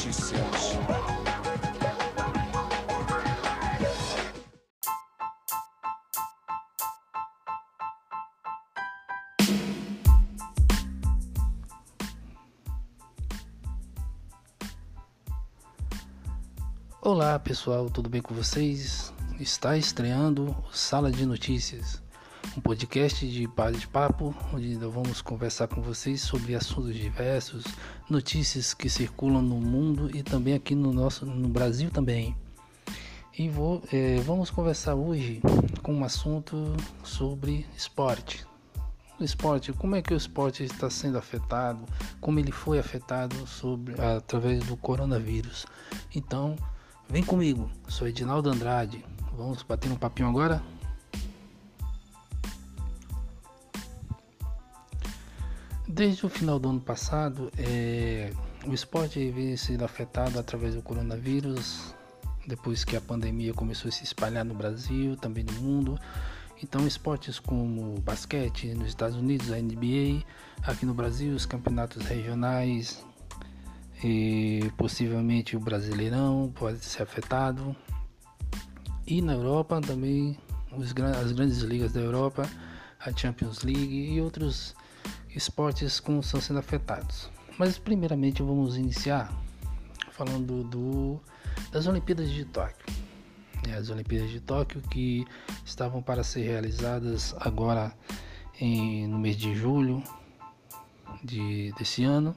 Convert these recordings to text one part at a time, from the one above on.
Notícias. Olá pessoal, tudo bem com vocês? Está estreando Sala de Notícias, um podcast de bate-papo onde vamos conversar com vocês sobre assuntos diversos, notícias que circulam no mundo e também aqui no nosso no Brasil também. E vou, é, vamos conversar hoje com um assunto sobre esporte. O esporte, como é que o esporte está sendo afetado, como ele foi afetado sobre através do coronavírus. Então, Vem comigo, sou Edinaldo Andrade. Vamos bater um papinho agora? Desde o final do ano passado, é, o esporte vem sendo afetado através do coronavírus, depois que a pandemia começou a se espalhar no Brasil, também no mundo. Então, esportes como basquete nos Estados Unidos, a NBA, aqui no Brasil, os campeonatos regionais, e possivelmente o Brasileirão pode ser afetado. E na Europa também os, as grandes ligas da Europa, a Champions League e outros esportes como estão sendo afetados. Mas primeiramente vamos iniciar falando do, das Olimpíadas de Tóquio. É, as Olimpíadas de Tóquio que estavam para ser realizadas agora em, no mês de julho de, desse ano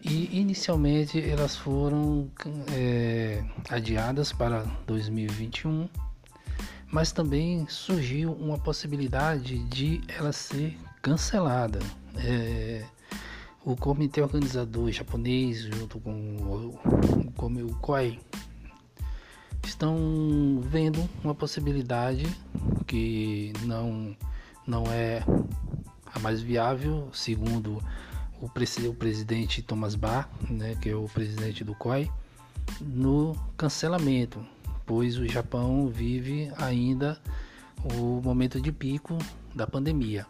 e inicialmente elas foram é, adiadas para 2021, mas também surgiu uma possibilidade de ela ser cancelada. É, o comitê organizador japonês, junto com o, com o COI, estão vendo uma possibilidade que não, não é a mais viável, segundo o, o presidente Thomas Bach, né, que é o presidente do COI, no cancelamento, pois o Japão vive ainda o momento de pico da pandemia.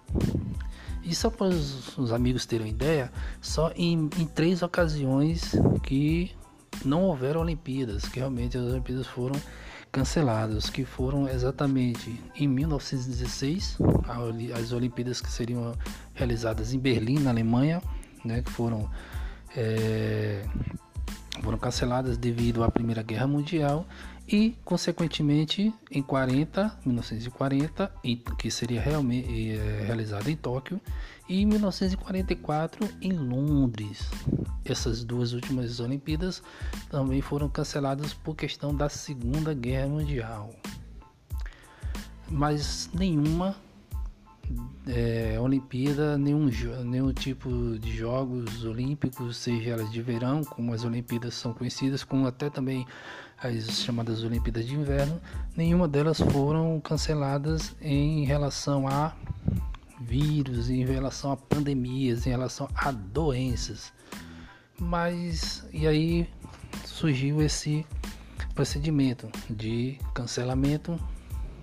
E só para os, os amigos terem ideia, só em, em, três ocasiões que não houveram Olimpíadas, que realmente as Olimpíadas foram canceladas, que foram exatamente em 1916, as Olimpíadas que seriam realizadas em Berlim, na Alemanha, né, que foram, é, foram canceladas devido à Primeira Guerra Mundial e, consequentemente, em 40, 1940, que seria realmente é, realizada em Tóquio, e em 1944 em Londres. Essas duas últimas Olimpíadas também foram canceladas por questão da Segunda Guerra Mundial. Mas nenhuma é, Olimpíada, nenhum, nenhum tipo de jogos olímpicos, seja elas de verão, como as Olimpíadas são conhecidas, como até também as chamadas Olimpíadas de Inverno, nenhuma delas foram canceladas em relação a vírus, em relação a pandemias, em relação a doenças. Mas e aí surgiu esse procedimento de cancelamento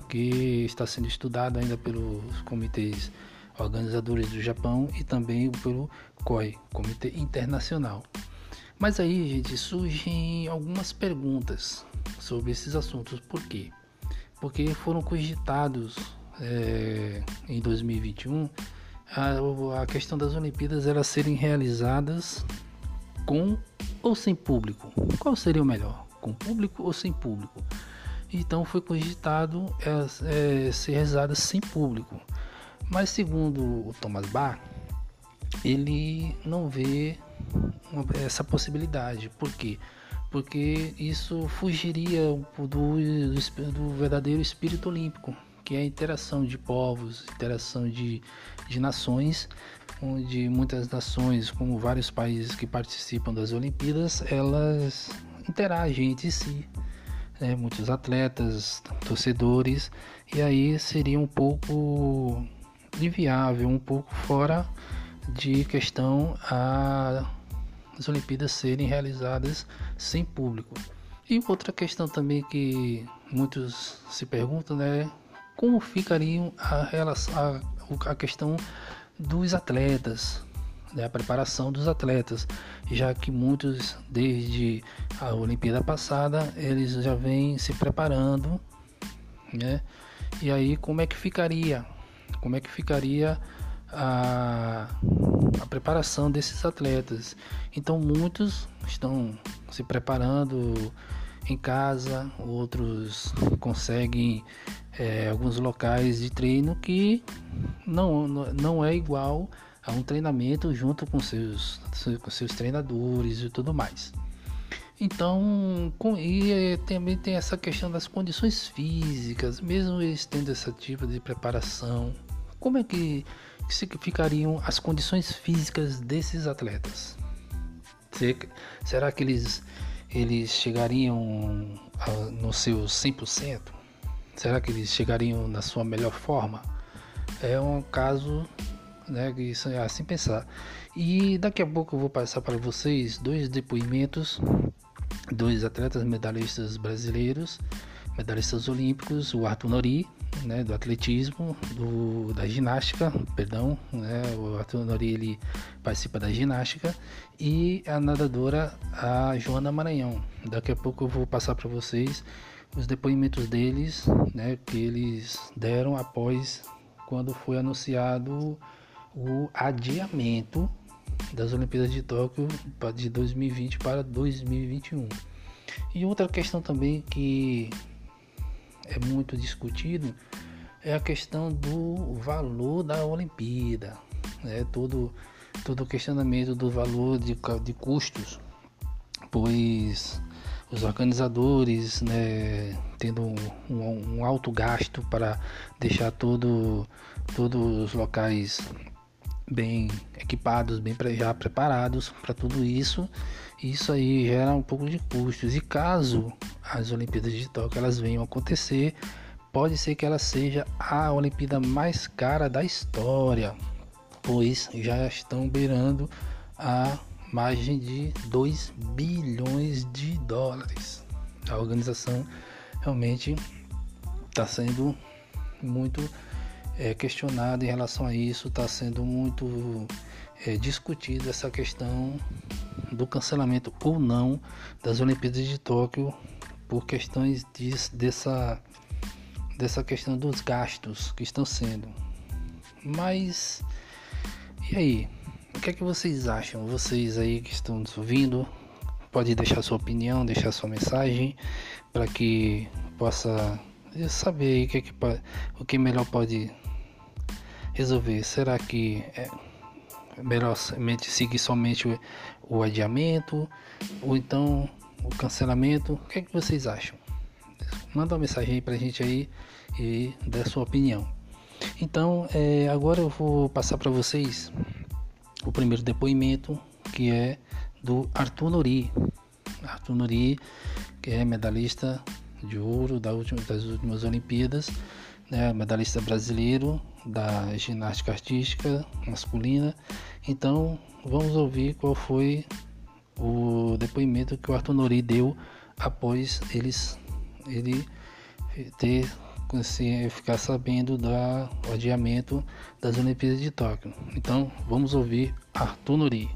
que está sendo estudado ainda pelos comitês organizadores do Japão e também pelo COI, Comitê Internacional. Mas aí, gente, surgem algumas perguntas sobre esses assuntos. Por quê? Porque foram cogitados é, em 2021 a, a questão das Olimpíadas elas serem realizadas com ou sem público. Qual seria o melhor? Com público ou sem público? Então foi cogitado é, é, ser rezada sem público. Mas segundo o Thomas Bach, ele não vê essa possibilidade. Por quê? Porque isso fugiria do, do, do, verdadeiro espírito olímpico, que é a interação de povos, interação de, de nações, onde muitas nações, como vários países que participam das Olimpíadas, elas interagem entre si né, muitos atletas, torcedores, e aí seria um pouco inviável, um pouco fora de questão a, as Olimpíadas serem realizadas sem público. E outra questão também que muitos se perguntam é como ficariam a, relação, a, a questão dos atletas. né, a preparação dos atletas, já que muitos desde a Olimpíada passada eles já vêm se preparando, né? E aí como é que ficaria? Como é que ficaria a, a preparação desses atletas? Então muitos estão se preparando em casa, outros conseguem é, alguns locais de treino que não, não é igual a um treinamento junto com seus, com seus treinadores e tudo mais. Então, com, e é, também tem essa questão das condições físicas, mesmo eles tendo esse tipo de preparação, como é que, ficariam as condições físicas desses atletas? Será que eles, eles chegariam a, no seu 100%? Será que eles chegariam na sua melhor forma? É um caso né, que é assim pensar. E daqui a pouco eu vou passar para vocês dois depoimentos, dois atletas medalhistas brasileiros, medalhistas olímpicos, o Arthur Nori, né, do atletismo, do, da ginástica, perdão, né, o Arthur Nori ele participa da ginástica e a nadadora a Joana Maranhão. Daqui a pouco eu vou passar para vocês os depoimentos deles, né, que eles deram após quando foi anunciado o adiamento das Olimpíadas de Tóquio de 2020 para 2021. E outra questão também que é muito discutido é a questão do valor da Olimpíada, né? todo todo o questionamento do valor de, de custos, pois os organizadores, né, tendo um, um, alto gasto para deixar todo, todos os locais bem equipados, bem já preparados para tudo isso, isso aí gera um pouco de custos. E caso as Olimpíadas de Tóquio elas venham acontecer, pode ser que ela seja a Olimpíada mais cara da história, pois já estão beirando a margem de 2 bilhões de dólares. A organização realmente está sendo muito é, questionada em relação a isso, está sendo muito é, discutida essa questão do cancelamento ou não das Olimpíadas de Tóquio por questões de, dessa, dessa questão dos gastos que estão sendo. Mas e aí? O que é que vocês acham? Vocês aí que estão nos ouvindo, pode deixar sua opinião, deixar sua mensagem para que possa saber o que, é que o que melhor pode resolver. Será que é melhor seguir somente o, adiamento ou então o cancelamento? O que é que vocês acham? Manda uma mensagem aí pra gente aí e dê a sua opinião. Então, é, agora eu vou passar para vocês o primeiro depoimento, que é do Arthur Nori. Arthur Nori, que é medalhista de ouro das últimas Olimpíadas, né, medalhista brasileiro da ginástica artística masculina. Então, vamos ouvir qual foi o depoimento que o Arthur Nori deu após eles, ele ter se ficar sabendo do adiamento das Olimpíadas de Tóquio. Então vamos ouvir Arthur Nuri.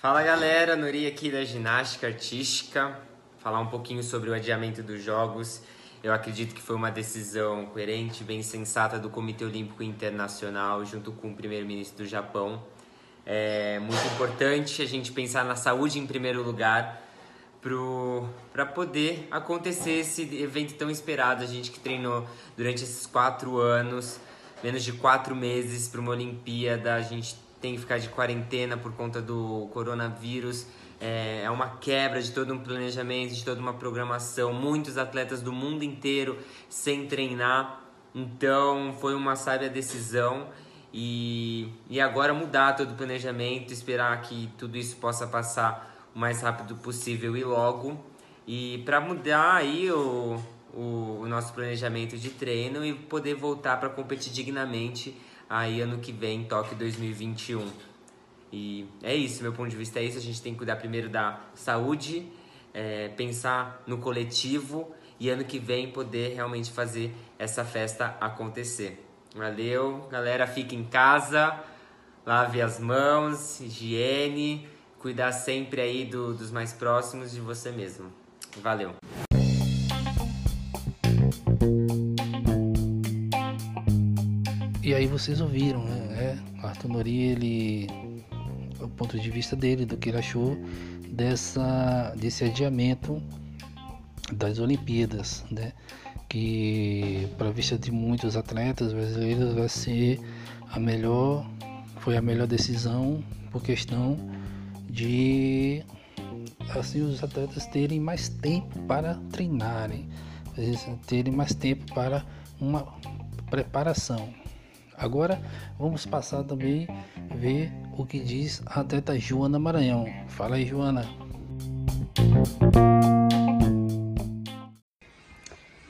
Fala galera, Nuri aqui da ginástica artística. Falar um pouquinho sobre o adiamento dos Jogos. Eu acredito que foi uma decisão coerente, bem sensata do Comitê Olímpico Internacional, junto com o primeiro-ministro do Japão. É muito importante a gente pensar na saúde em primeiro lugar para poder acontecer esse evento tão esperado. A gente que treinou durante esses quatro anos, menos de quatro meses para uma Olimpíada, a gente tem que ficar de quarentena por conta do coronavírus. É, é uma quebra de todo um planejamento, de toda uma programação. Muitos atletas do mundo inteiro sem treinar. Então foi uma sábia decisão. E, e agora mudar todo o planejamento, esperar que tudo isso possa passar o mais rápido possível e logo. E para mudar aí o, o, o, nosso planejamento de treino e poder voltar para competir dignamente aí ano que vem, Tóquio 2021. E é isso, meu ponto de vista é isso. A gente tem que cuidar primeiro da saúde, é, pensar no coletivo e ano que vem poder realmente fazer essa festa acontecer. Valeu, galera, fica em casa, lave as mãos, higiene, cuidar sempre aí do, dos mais próximos de você mesmo. Valeu. E aí vocês ouviram, né? É, Arthur Nori, ele, o ponto de vista dele, do que ele achou dessa, desse adiamento das Olimpíadas, né? Que para vista de muitos atletas brasileiros vai ser a melhor, foi a melhor decisão por questão de assim os atletas terem mais tempo para treinarem, terem mais tempo para uma preparação. Agora vamos passar também ver o que diz a atleta Joana Maranhão. Fala aí, Joana.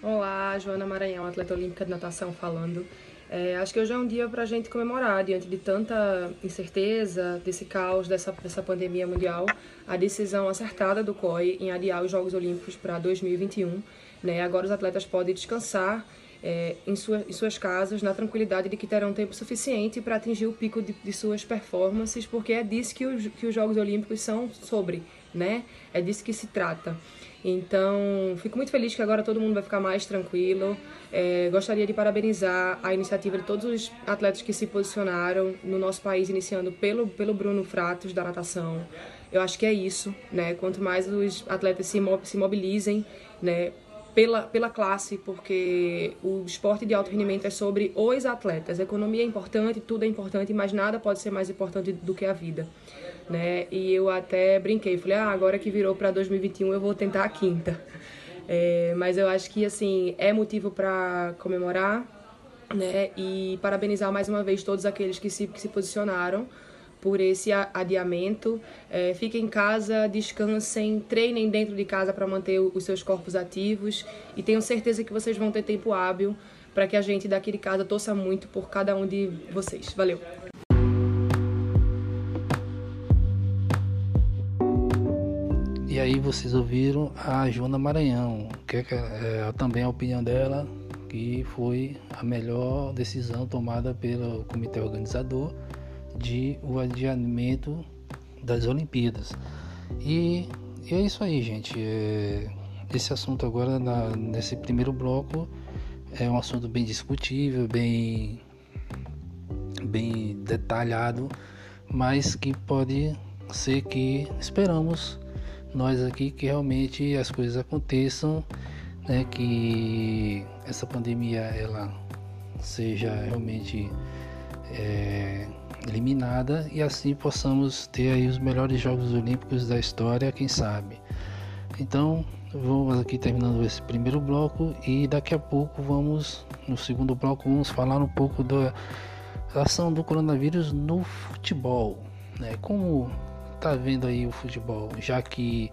Olá, Joana Maranhão, atleta olímpica de natação falando. É, acho que hoje é um dia para a gente comemorar, diante de tanta incerteza, desse caos, dessa, dessa pandemia mundial, a decisão acertada do COI em adiar os Jogos Olímpicos para 2021. Né? Agora os atletas podem descansar é, em, sua, em, suas casas, na tranquilidade de que terão tempo suficiente para atingir o pico de, de, suas performances, porque é disso que, os, que os Jogos Olímpicos são sobre, né? É disso que se trata. Então, fico muito feliz que agora todo mundo vai ficar mais tranquilo. É, gostaria de parabenizar a iniciativa de todos os atletas que se posicionaram no nosso país, iniciando pelo, pelo Bruno Fratos, da natação. Eu acho que é isso, né? Quanto mais os atletas se, se mobilizem, né? Pela, pela classe, porque o esporte de alto rendimento é sobre os atletas. A economia é importante, tudo é importante, mas nada pode ser mais importante do que a vida. Né? E eu até brinquei, falei, ah, agora que virou para 2021 eu vou tentar a quinta. É, mas eu acho que assim é motivo para comemorar, né? E parabenizar mais uma vez todos aqueles que se, que se posicionaram por esse adiamento. É, fiquem em casa, descansem, treinem dentro de casa para manter os seus corpos ativos e tenho certeza que vocês vão ter tempo hábil para que a gente daqui de casa torça muito por cada um de vocês. Valeu! E aí vocês ouviram a Joana Maranhão, que é, é também a opinião dela, que foi a melhor decisão tomada pelo comitê organizador de o adiamento das Olimpíadas. E, e é isso aí, gente. É, esse assunto agora, na, nesse primeiro bloco, é um assunto bem discutível, bem, bem detalhado, mas que pode ser que esperamos nós aqui que realmente as coisas aconteçam, né, que essa pandemia ela seja realmente é, eliminada e assim possamos ter aí os melhores Jogos Olímpicos da história, quem sabe. Então, vamos aqui terminando esse primeiro bloco e daqui a pouco vamos no segundo bloco vamos falar um pouco da ação do coronavírus no futebol, né? Como tá vendo aí o futebol, já que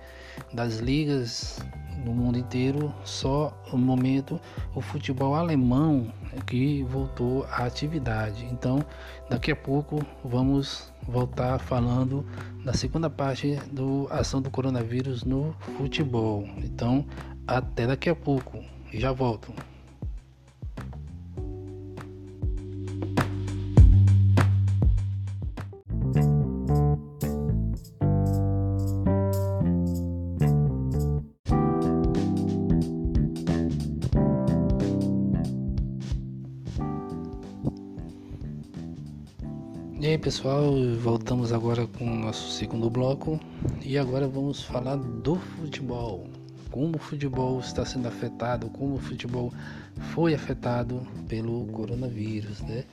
das ligas no mundo inteiro, só no momento o futebol alemão que voltou à atividade. Então, daqui a pouco vamos voltar falando da segunda parte do ação do coronavírus no futebol. Então, até daqui a pouco. Já volto. Aí pessoal, voltamos agora com o nosso segundo bloco e agora vamos falar do futebol. Como o futebol está sendo afetado, como o futebol foi afetado pelo coronavírus, né?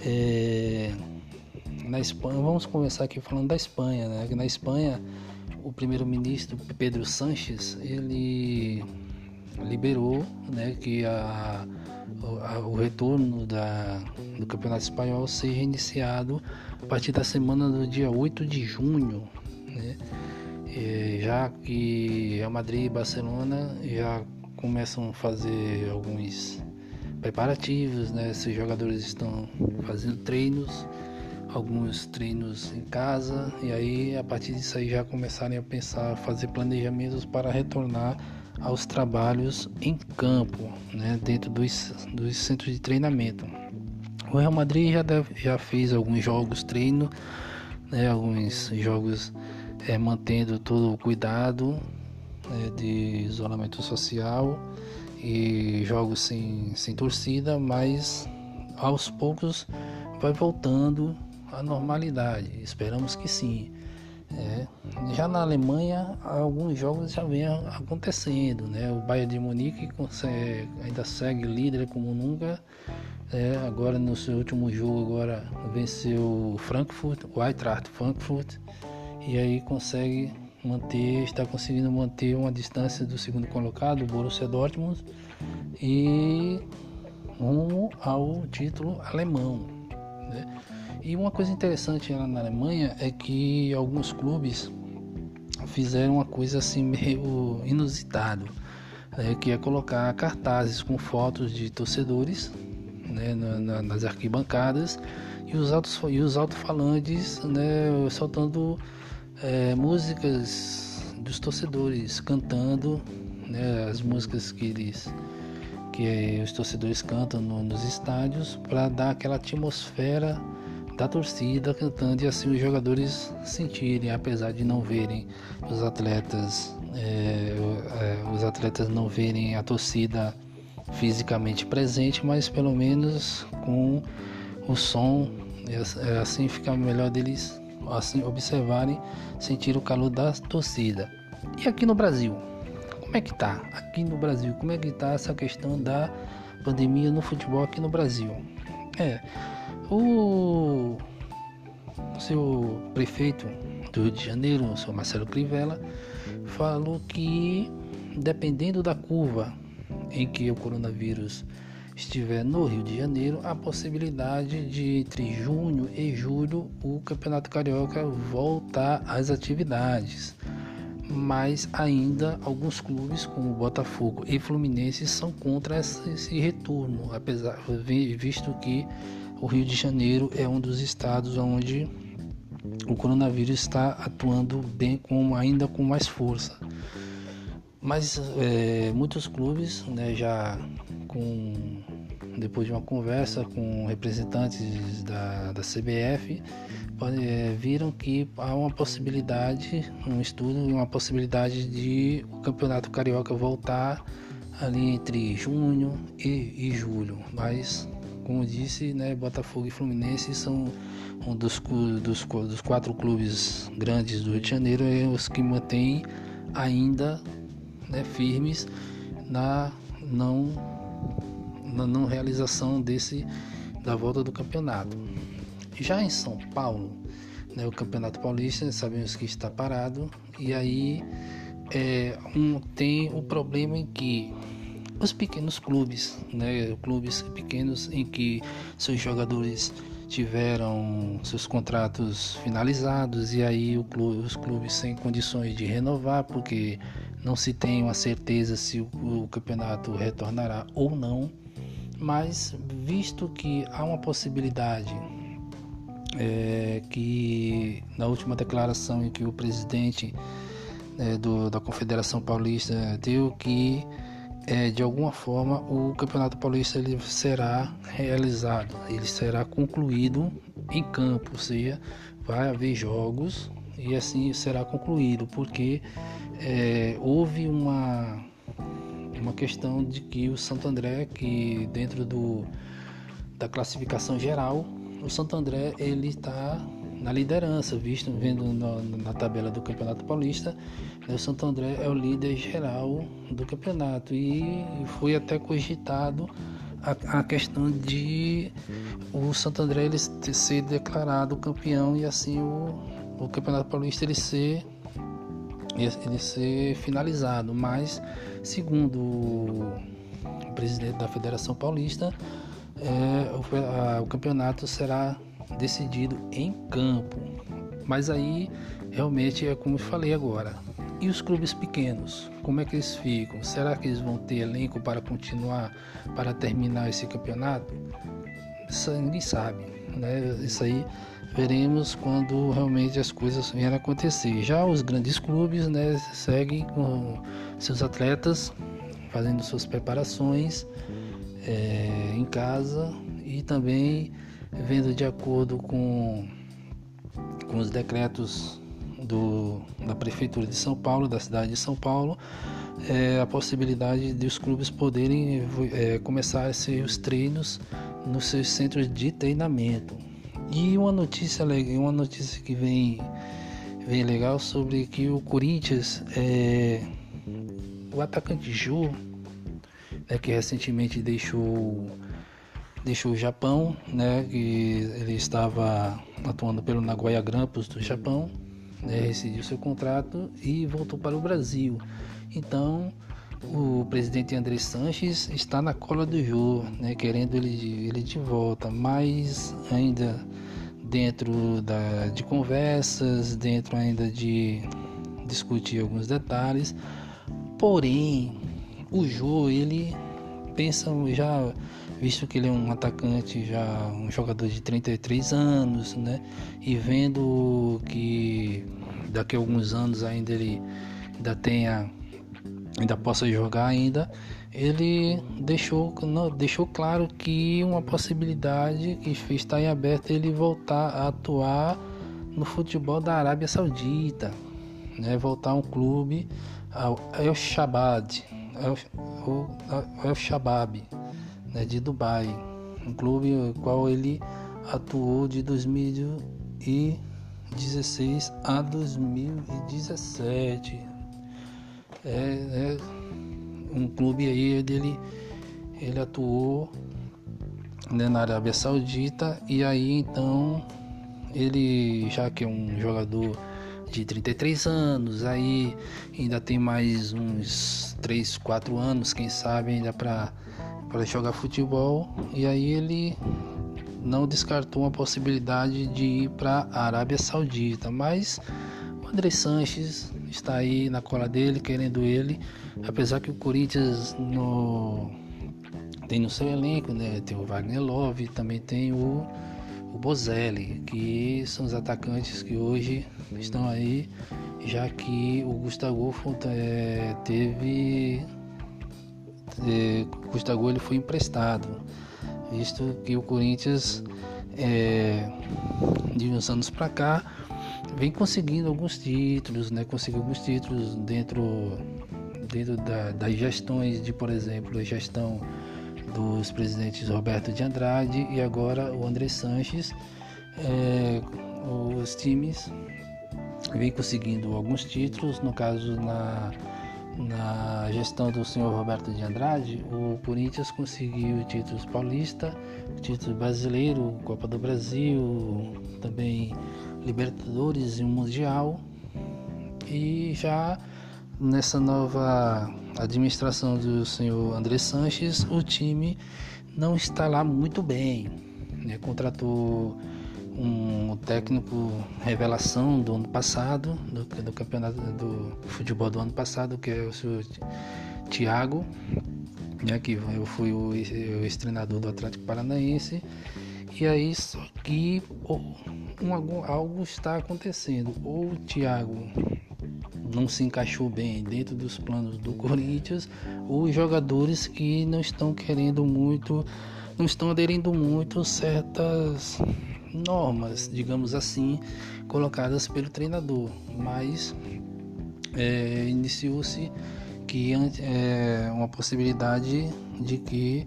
É, na Espanha, vamos começar aqui falando da Espanha, né? Na Espanha, o primeiro-ministro Pedro Sanches, ele liberou, né, que a o, retorno da, do Campeonato Espanhol seja iniciado a partir da semana do dia 8 de junho, né? Já que Real Madrid e Barcelona já começam a fazer alguns preparativos, né? Esses jogadores estão fazendo treinos, alguns treinos em casa, e aí a partir disso aí já começarem a pensar, fazer planejamentos para retornar aos trabalhos em campo, né, dentro dos, dos centros de treinamento. O Real Madrid já, deve, já fez alguns jogos treino, né, alguns jogos é, mantendo todo o cuidado né, de isolamento social e jogos sem, sem torcida, mas aos poucos vai voltando à normalidade. Esperamos que sim. É. Já na Alemanha, alguns jogos já vêm acontecendo. Né? O Bayern de Munique consegue, ainda segue líder como nunca. É, agora no seu último jogo agora venceu o Frankfurt, o Eintracht Frankfurt, e aí consegue manter, está conseguindo manter uma distância do segundo colocado, o Borussia Dortmund, e rumo ao título alemão. Né? E uma coisa interessante lá na Alemanha é que alguns clubes fizeram uma coisa assim meio inusitado, né? que é colocar cartazes com fotos de torcedores né? na, na, nas arquibancadas e os altos e os alto-falantes né? soltando é, músicas dos torcedores cantando né, as músicas que eles que os torcedores cantam no, nos estádios para dar aquela atmosfera da torcida cantando e assim os jogadores sentirem, apesar de não verem os atletas, é, é, os atletas não verem a torcida fisicamente presente, mas pelo menos com o som, é, assim fica melhor deles assim observarem, sentir o calor da torcida. E aqui no Brasil, como é que tá? Aqui no Brasil, como é que tá essa questão da pandemia no futebol aqui no Brasil? É, o seu prefeito do Rio de Janeiro, o senhor Marcelo Crivella, falou que dependendo da curva em que o coronavírus estiver no Rio de Janeiro, a possibilidade de entre junho e julho o Campeonato Carioca voltar às atividades. Mas ainda alguns clubes como Botafogo e Fluminense são contra esse retorno, apesar visto que o Rio de Janeiro é um dos estados onde o coronavírus está atuando bem com ainda com mais força. Mas é, muitos clubes né, já com depois de uma conversa com representantes da, da CBF é, viram que há uma possibilidade, um estudo, uma possibilidade de o campeonato carioca voltar ali entre junho e, e julho. Mas como disse, né, Botafogo e Fluminense são um dos, dos, dos quatro clubes grandes do Rio de Janeiro e os que mantêm ainda né, firmes na não, na não realização desse da volta do campeonato. Já em São Paulo, né, o Campeonato Paulista, sabemos que está parado, e aí é, um, tem o problema em que os pequenos clubes, né, clubes pequenos em que seus jogadores tiveram seus contratos finalizados e aí clube, os clubes sem condições de renovar porque não se tem uma certeza se o, o campeonato retornará ou não, mas visto que há uma possibilidade é, que na última declaração em que o presidente é, do, da Confederação Paulista deu que é, de alguma forma o Campeonato Paulista ele será realizado, ele será concluído em campo, ou seja, vai haver jogos e assim será concluído, porque é, houve uma, uma questão de que o Santo André, que dentro do, da classificação geral, o Santo André ele está na liderança, visto vendo na, na, tabela do Campeonato Paulista, né, o Santo André é o líder geral do campeonato. E foi até cogitado a, a questão de o Santo André ele ser declarado campeão e assim o, o Campeonato Paulista ele ser ele ser finalizado, mas segundo o presidente da Federação Paulista, é, o, a, o campeonato será decidido em campo. Mas aí realmente é como eu falei agora. E os clubes pequenos, como é que eles ficam? Será que eles vão ter elenco para continuar, para terminar esse campeonato? Isso ninguém sabe, né? Isso aí veremos quando realmente as coisas vierem acontecer. Já os grandes clubes, né, seguem com seus atletas fazendo suas preparações é, em casa e também vendo de acordo com, com os decretos do, da Prefeitura de São Paulo, da cidade de São Paulo, é, a possibilidade de os clubes poderem é, começar os treinos nos seus centros de treinamento. E uma notícia uma notícia que vem, vem legal sobre que o Corinthians, é, o atacante Ju, né, que recentemente deixou deixou o Japão, né, que ele estava atuando pelo Nagoya Grampus do Japão, né, seu contrato e voltou para o Brasil. Então, o presidente André Sanches está na cola do Jô, né, querendo ele, ele de volta, mas ainda dentro da, de conversas, dentro ainda de discutir alguns detalhes. Porém, o Jô, ele pensa já, visto que ele é um atacante, já um jogador de 33 anos, né, e vendo que daqui a alguns anos ainda ele ainda tenha ainda possa jogar ainda, ele deixou, não, deixou claro que uma possibilidade que está em aberto ele voltar a atuar no futebol da Arábia Saudita, né? voltar a um clube ao El Shabab, Shabab, né? de Dubai, um clube no qual ele atuou de 2016 a 2017 é, é um clube aí dele ele atuou né, na Arábia Saudita e aí então ele já que é um jogador de 33 anos, aí ainda tem mais uns 3, 4 anos, quem sabe ainda para jogar futebol e aí ele não descartou a possibilidade de ir para a Arábia Saudita, mas o André Sanches está aí na cola dele, querendo ele. Apesar que o Corinthians no, tem no seu elenco, né? Tem o Wagner Love, também tem o, o Bozelli, que são os atacantes que hoje estão aí, já que o Gustavo é, teve. É, Gustavo ele foi emprestado, visto que o Corinthians é, de uns anos para cá vem conseguindo alguns títulos, né? Conseguiu alguns títulos dentro, dentro da, das gestões de, por exemplo, a gestão dos presidentes Roberto de Andrade e agora o André Sanches. É, os times vêm conseguindo alguns títulos, no caso na, na gestão do senhor Roberto de Andrade, o Corinthians conseguiu títulos paulista, títulos brasileiro, Copa do Brasil, também Libertadores e um Mundial. E já nessa nova administração do senhor André Sanches, o time não está lá muito bem. Né? Contratou um técnico revelação do ano passado, do, do campeonato do futebol do ano passado, que é o senhor Thiago, né? que eu fui o, o ex-treinador do Atlético Paranaense. E aí, só que um, algo está acontecendo. Ou o Thiago não se encaixou bem dentro dos planos do Corinthians, ou os jogadores que não estão querendo muito, não estão aderindo muito certas normas, digamos assim, colocadas pelo treinador. Mas é, iniciou-se que é uma possibilidade de que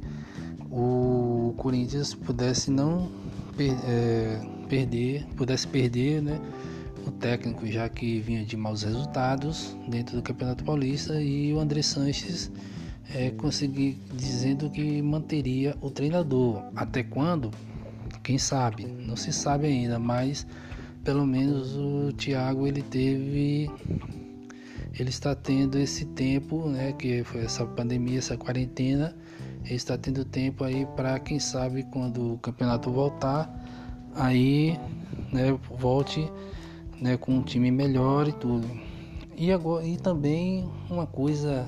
o Corinthians pudesse não é, perder, pudesse perder, né, o técnico já que vinha de maus resultados dentro do Campeonato Paulista e o André Sanches é, conseguir dizendo que manteria o treinador. Até quando? Quem sabe? Não se sabe ainda, mas pelo menos o Thiago ele teve ele está tendo esse tempo, né, que foi essa pandemia, essa quarentena, ele está tendo tempo aí para quem sabe quando o campeonato voltar, aí, né, volte, né, com um time melhor e tudo. E agora e também uma coisa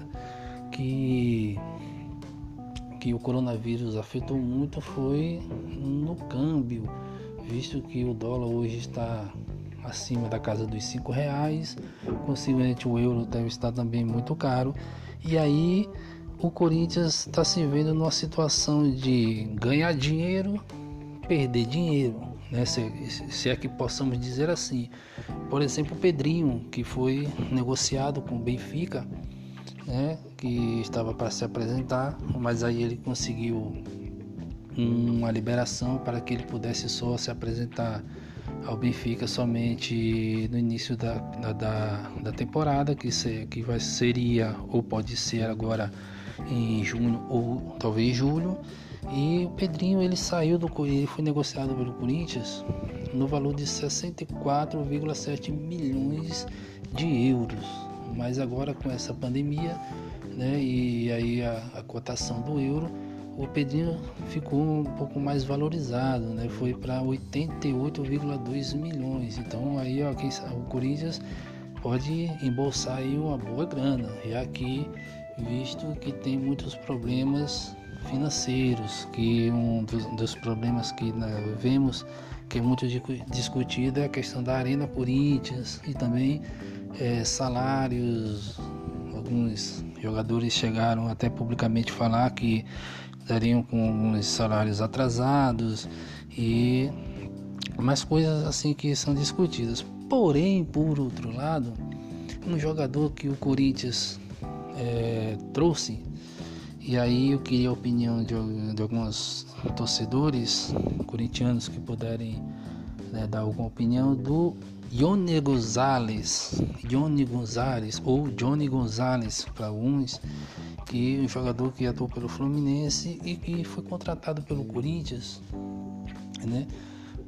que que o coronavírus afetou muito foi no câmbio, visto que o dólar hoje está acima da casa dos cinco reais, consequentemente o euro deve estar também muito caro. E aí o Corinthians está se vendo numa situação de ganhar dinheiro, perder dinheiro, né? Se, se, é que possamos dizer assim. Por exemplo, o Pedrinho, que foi negociado com o Benfica, né? que estava para se apresentar, mas aí ele conseguiu uma liberação para que ele pudesse só se apresentar ao Benfica somente no início da, da, da temporada, que, se, que vai, seria ou pode ser agora em junho ou talvez julho. E o Pedrinho ele saiu do ele foi negociado pelo Corinthians no valor de 64,7 milhões de euros. Mas agora com essa pandemia, né, e aí a, a cotação do euro, o Pedrinho ficou um pouco mais valorizado, né? Foi para 88,2 milhões. Então aí ó, quem, o Corinthians pode embolsar aí uma boa grana, já que visto que tem muitos problemas financeiros, que um dos, dos problemas que né, vemos que é muito discutido é a questão da Arena Corinthians e também é, salários. Alguns jogadores chegaram até publicamente falar que estariam com alguns salários atrasados e mais coisas assim que são discutidas. Porém, por outro lado, um jogador que o Corinthians é, trouxe, e aí eu queria a opinião de, de alguns torcedores corintianos que puderem né, dar alguma opinião do Johnny Gonzalez, Johnny Gonzalez ou Johnny Gonzalez para alguns, que é um jogador que atuou pelo Fluminense e que foi contratado pelo Corinthians, né,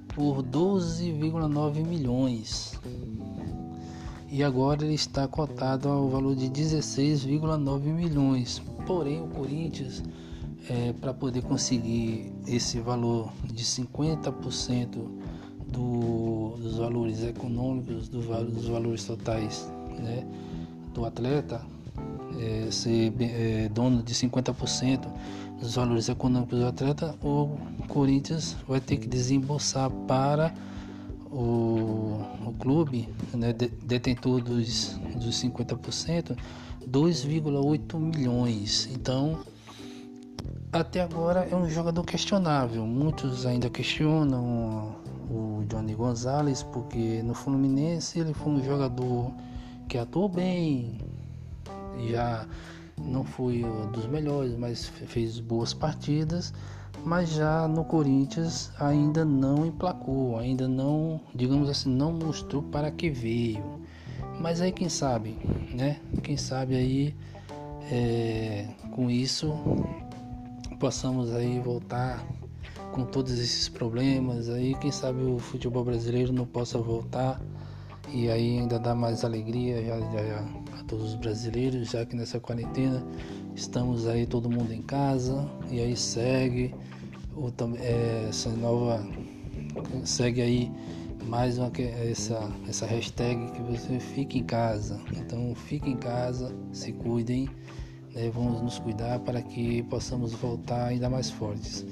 por 12,9 milhões. E agora ele está cotado ao valor de 16,9 milhões. Porém, o Corinthians, é, para poder conseguir esse valor de 50% do, dos valores econômicos, do, dos valores totais né, do atleta, é, ser é, dono de 50% dos valores econômicos do atleta, o Corinthians vai ter que desembolsar para o, o clube, né, detentor dos, dos 50%, 2,8 milhões. Então, até agora é um jogador questionável. Muitos ainda questionam o Johnny Gonzalez, porque no Fluminense ele foi um jogador que atuou bem, já não foi um dos melhores, mas fez boas partidas, mas já no Corinthians ainda não emplacou, ainda não, digamos assim, não mostrou para que veio. Mas aí quem sabe, né? Quem sabe aí é, com isso possamos aí voltar com todos esses problemas aí, quem sabe o futebol brasileiro não possa voltar e aí ainda dá mais alegria já, já, já todos os brasileiros, já que nessa quarentena estamos aí todo mundo em casa e aí segue o, é, essa nova segue aí mais uma essa essa hashtag que você fique em casa. Então fique em casa, se cuidem, né? vamos nos cuidar para que possamos voltar ainda mais fortes.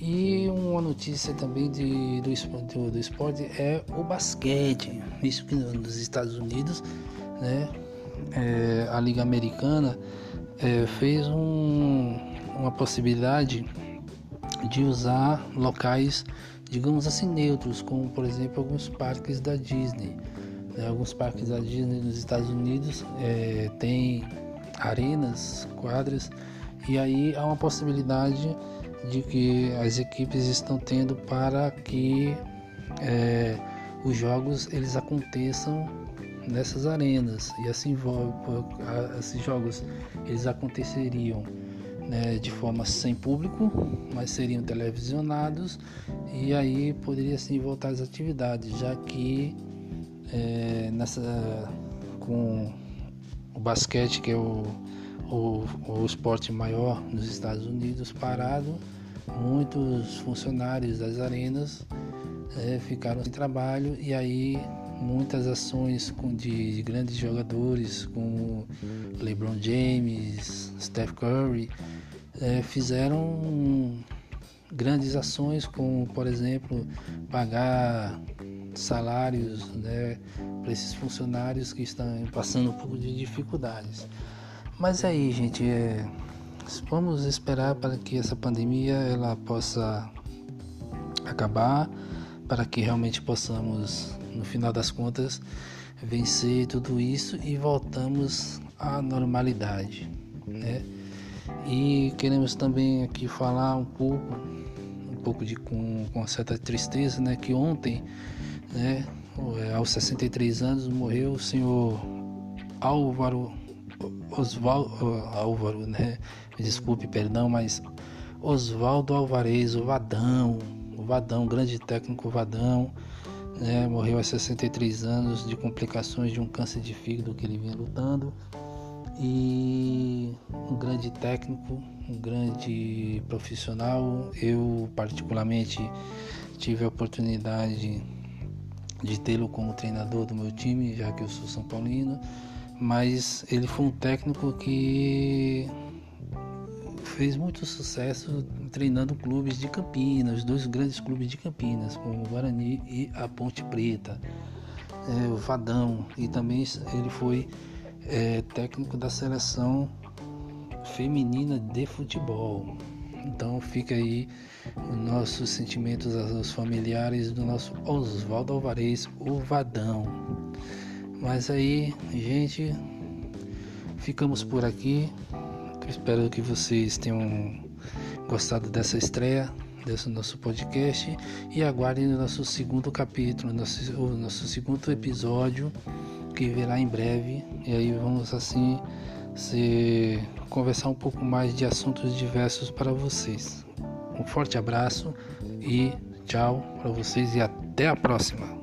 E uma notícia também de, do, do, do esporte é o basquete. Isso que nos Estados Unidos, né, é, a Liga Americana é, fez um, uma possibilidade de usar locais, digamos assim, neutros, como por exemplo alguns parques da Disney. Né? Alguns parques da Disney nos Estados Unidos é, tem arenas, quadras, e aí há uma possibilidade de que as equipes estão tendo para que é, os jogos eles aconteçam nessas arenas e assim esses jogos eles aconteceriam né, de forma sem público, mas seriam televisionados e aí poderia assim voltar às atividades, já que é, nessa com o basquete que é o, o, o esporte maior nos Estados Unidos parado, muitos funcionários das arenas é, ficaram sem trabalho e aí muitas ações de, de grandes jogadores como LeBron James, Steph Curry é, fizeram grandes ações como por exemplo pagar salários né, para esses funcionários que estão passando um pouco de dificuldades. Mas aí, gente, é, vamos esperar para que essa pandemia ela possa acabar, para que realmente possamos, no final das contas, vencer tudo isso e voltamos à normalidade, né? E queremos também aqui falar um pouco, um pouco de com, com certa tristeza, né? Que ontem, né? Aos 63 anos morreu o senhor Álvaro Osvaldo Álvaro, né? Desculpe, perdão, mas Osvaldo Alvarez, o Vadão, o Vadão, grande técnico Vadão, né? Morreu aos 63 anos de complicações de um câncer de fígado que ele vinha lutando. E um grande técnico, um grande profissional. Eu particularmente tive a oportunidade de tê-lo como treinador do meu time, já que eu sou São Paulino mas ele foi um técnico que fez muito sucesso treinando clubes de Campinas, dois grandes clubes de Campinas, como o Guarani e a Ponte Preta, é, o Vadão, e também ele foi é, técnico da seleção feminina de futebol. Então fica aí os nossos sentimentos aos familiares do nosso Oswaldo Alvarez, o Vadão. Mas aí, gente, ficamos por aqui. Espero que vocês tenham gostado dessa estreia desse nosso podcast e aguardem o nosso segundo capítulo, nosso, o nosso segundo episódio que virá em breve. E aí vamos assim se conversar um pouco mais de assuntos diversos para vocês. Um forte abraço e tchau para vocês e até a próxima.